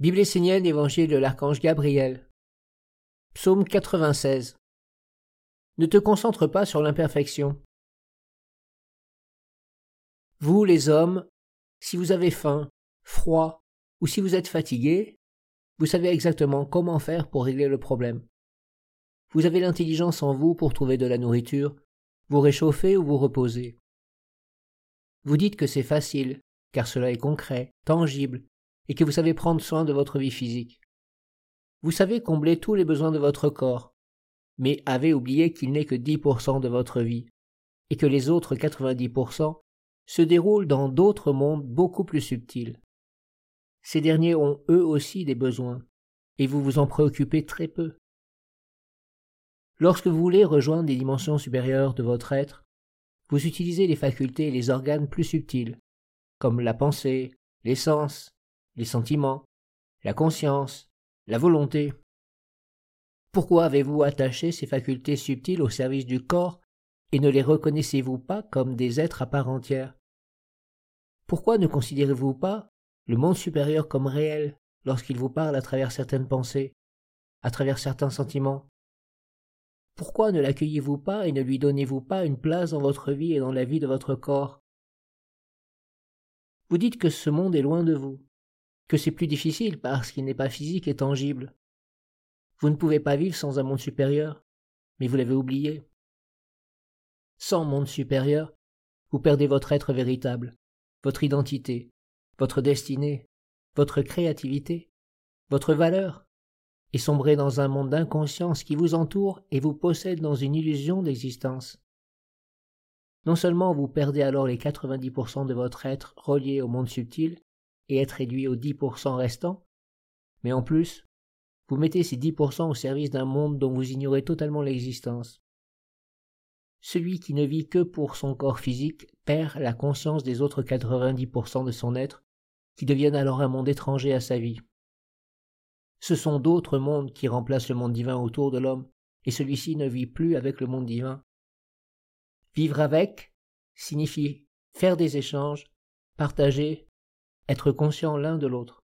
Bible essénienne, Évangile de l'archange Gabriel. Psaume 96. Ne te concentre pas sur l'imperfection. Vous, les hommes, si vous avez faim, froid, ou si vous êtes fatigué, vous savez exactement comment faire pour régler le problème. Vous avez l'intelligence en vous pour trouver de la nourriture, vous réchauffer ou vous reposer. Vous dites que c'est facile, car cela est concret, tangible, et que vous savez prendre soin de votre vie physique. Vous savez combler tous les besoins de votre corps, mais avez oublié qu'il n'est que 10% de votre vie, et que les autres 90% se déroulent dans d'autres mondes beaucoup plus subtils. Ces derniers ont eux aussi des besoins, et vous vous en préoccupez très peu. Lorsque vous voulez rejoindre des dimensions supérieures de votre être, vous utilisez les facultés et les organes plus subtils, comme la pensée, les sens, les sentiments, la conscience, la volonté. Pourquoi avez-vous attaché ces facultés subtiles au service du corps et ne les reconnaissez-vous pas comme des êtres à part entière? Pourquoi ne considérez-vous pas le monde supérieur comme réel lorsqu'il vous parle à travers certaines pensées, à travers certains sentiments? Pourquoi ne l'accueillez-vous pas et ne lui donnez-vous pas une place dans votre vie et dans la vie de votre corps? Vous dites que ce monde est loin de vous, que c'est plus difficile parce qu'il n'est pas physique et tangible. Vous ne pouvez pas vivre sans un monde supérieur, mais vous l'avez oublié. Sans monde supérieur, vous perdez votre être véritable, votre identité, votre destinée, votre créativité, votre valeur, et sombrez dans un monde d'inconscience qui vous entoure et vous possède dans une illusion d'existence. Non seulement vous perdez alors les 90% de votre être relié au monde subtil, et être réduit aux 10% restants, mais en plus, vous mettez ces 10% au service d'un monde dont vous ignorez totalement l'existence. Celui qui ne vit que pour son corps physique perd la conscience des autres 90% de son être, qui deviennent alors un monde étranger à sa vie. Ce sont d'autres mondes qui remplacent le monde divin autour de l'homme, et celui-ci ne vit plus avec le monde divin. Vivre avec signifie faire des échanges, partager, être conscient l'un de l'autre.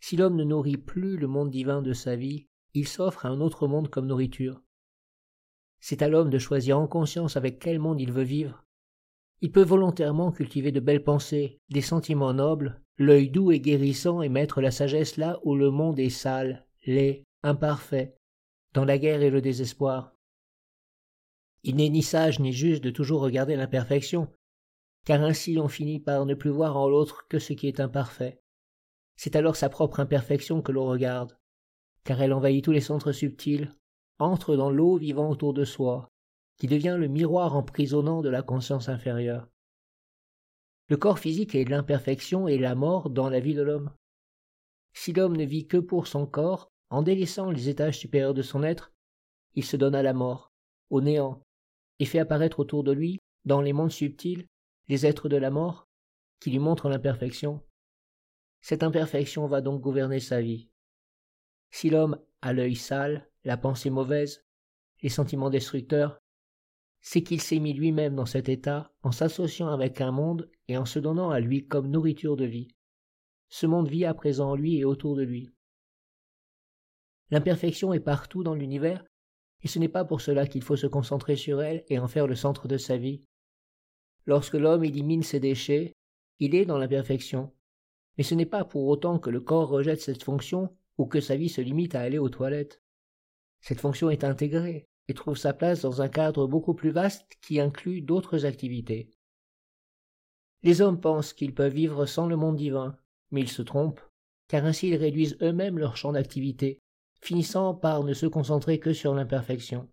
Si l'homme ne nourrit plus le monde divin de sa vie, il s'offre à un autre monde comme nourriture. C'est à l'homme de choisir en conscience avec quel monde il veut vivre. Il peut volontairement cultiver de belles pensées, des sentiments nobles, l'œil doux et guérissant et mettre la sagesse là où le monde est sale, laid, imparfait, dans la guerre et le désespoir. Il n'est ni sage ni juste de toujours regarder l'imperfection, car ainsi on finit par ne plus voir en l'autre que ce qui est imparfait. C'est alors sa propre imperfection que l'on regarde, car elle envahit tous les centres subtils, entre dans l'eau vivant autour de soi, qui devient le miroir emprisonnant de la conscience inférieure. Le corps physique est l'imperfection et la mort dans la vie de l'homme. Si l'homme ne vit que pour son corps, en délaissant les étages supérieurs de son être, il se donne à la mort, au néant, et fait apparaître autour de lui, dans les mondes subtils, les êtres de la mort, qui lui montrent l'imperfection. Cette imperfection va donc gouverner sa vie. Si l'homme a l'œil sale, la pensée mauvaise, les sentiments destructeurs, c'est qu'il s'est mis lui-même dans cet état en s'associant avec un monde et en se donnant à lui comme nourriture de vie. Ce monde vit à présent en lui et autour de lui. L'imperfection est partout dans l'univers, et ce n'est pas pour cela qu'il faut se concentrer sur elle et en faire le centre de sa vie. Lorsque l'homme élimine ses déchets, il est dans l'imperfection. Mais ce n'est pas pour autant que le corps rejette cette fonction ou que sa vie se limite à aller aux toilettes. Cette fonction est intégrée et trouve sa place dans un cadre beaucoup plus vaste qui inclut d'autres activités. Les hommes pensent qu'ils peuvent vivre sans le monde divin, mais ils se trompent, car ainsi ils réduisent eux-mêmes leur champ d'activité, finissant par ne se concentrer que sur l'imperfection.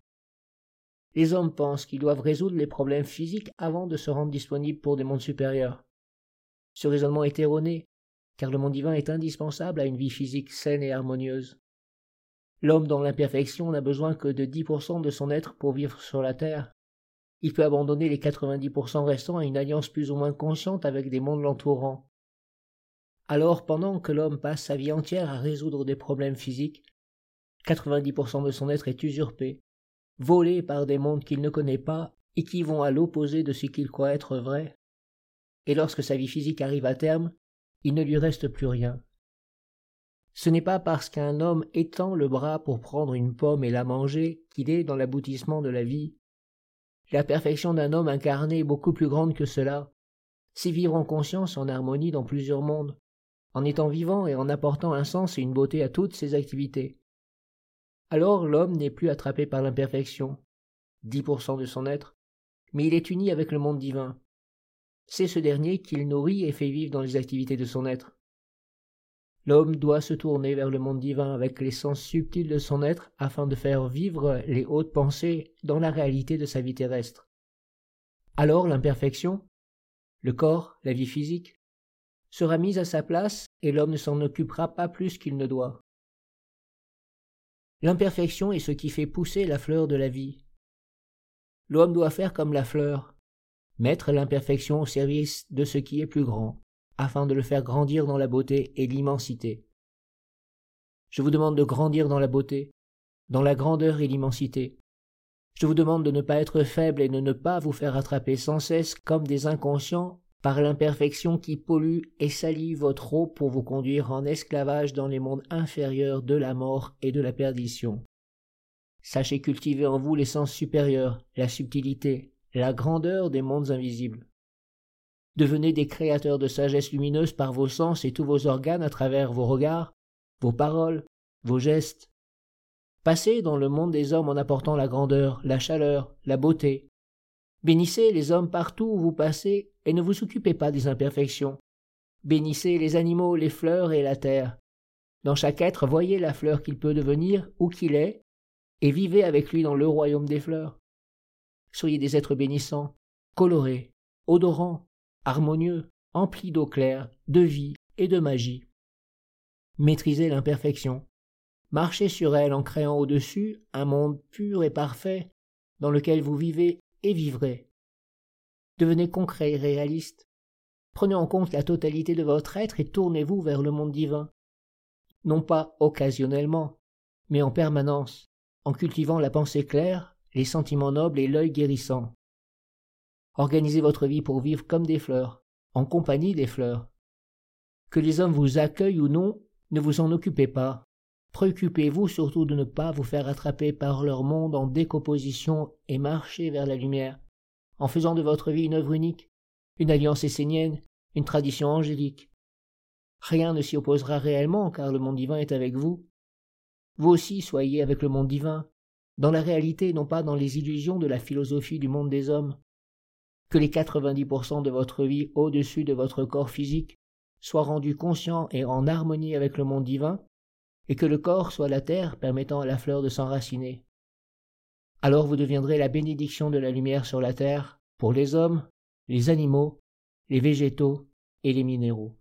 Les hommes pensent qu'ils doivent résoudre les problèmes physiques avant de se rendre disponibles pour des mondes supérieurs. Ce raisonnement est erroné, car le monde divin est indispensable à une vie physique saine et harmonieuse. L'homme dans l'imperfection n'a besoin que de 10% de son être pour vivre sur la terre. Il peut abandonner les 90% restants à une alliance plus ou moins consciente avec des mondes l'entourant. Alors, pendant que l'homme passe sa vie entière à résoudre des problèmes physiques, 90% de son être est usurpé, volé par des mondes qu'il ne connaît pas et qui vont à l'opposé de ce qu'il croit être vrai. Et lorsque sa vie physique arrive à terme, il ne lui reste plus rien. Ce n'est pas parce qu'un homme étend le bras pour prendre une pomme et la manger qu'il est dans l'aboutissement de la vie. La perfection d'un homme incarné est beaucoup plus grande que cela. C'est vivre en conscience, en harmonie dans plusieurs mondes, en étant vivant et en apportant un sens et une beauté à toutes ses activités. Alors l'homme n'est plus attrapé par l'imperfection, dix pour cent de son être, mais il est uni avec le monde divin. C'est ce dernier qu'il nourrit et fait vivre dans les activités de son être. L'homme doit se tourner vers le monde divin avec les sens subtils de son être afin de faire vivre les hautes pensées dans la réalité de sa vie terrestre. Alors l'imperfection, le corps, la vie physique, sera mise à sa place et l'homme ne s'en occupera pas plus qu'il ne doit. L'imperfection est ce qui fait pousser la fleur de la vie. L'homme doit faire comme la fleur, mettre l'imperfection au service de ce qui est plus grand, afin de le faire grandir dans la beauté et l'immensité. Je vous demande de grandir dans la beauté, dans la grandeur et l'immensité. Je vous demande de ne pas être faible et de ne pas vous faire attraper sans cesse comme des inconscients par l'imperfection qui pollue et salit votre eau pour vous conduire en esclavage dans les mondes inférieurs de la mort et de la perdition. Sachez cultiver en vous les sens supérieurs, la subtilité, la grandeur des mondes invisibles. Devenez des créateurs de sagesse lumineuse par vos sens et tous vos organes à travers vos regards, vos paroles, vos gestes. Passez dans le monde des hommes en apportant la grandeur, la chaleur, la beauté. Bénissez les hommes partout où vous passez et ne vous occupez pas des imperfections. Bénissez les animaux, les fleurs et la terre. Dans chaque être, voyez la fleur qu'il peut devenir, où qu'il est, et vivez avec lui dans le royaume des fleurs. Soyez des êtres bénissants, colorés, odorants, harmonieux, empli d'eau claire, de vie et de magie. Maîtrisez l'imperfection. Marchez sur elle en créant au-dessus un monde pur et parfait dans lequel vous vivez et vivrez. Devenez concret et réaliste. Prenez en compte la totalité de votre être et tournez-vous vers le monde divin. Non pas occasionnellement, mais en permanence, en cultivant la pensée claire, les sentiments nobles et l'œil guérissant. Organisez votre vie pour vivre comme des fleurs, en compagnie des fleurs. Que les hommes vous accueillent ou non, ne vous en occupez pas. Préoccupez-vous surtout de ne pas vous faire attraper par leur monde en décomposition et marchez vers la lumière, en faisant de votre vie une œuvre unique, une alliance essénienne, une tradition angélique. Rien ne s'y opposera réellement car le monde divin est avec vous. Vous aussi soyez avec le monde divin, dans la réalité non pas dans les illusions de la philosophie du monde des hommes que les 90% de votre vie au-dessus de votre corps physique soient rendus conscients et en harmonie avec le monde divin, et que le corps soit la terre permettant à la fleur de s'enraciner. Alors vous deviendrez la bénédiction de la lumière sur la terre pour les hommes, les animaux, les végétaux et les minéraux.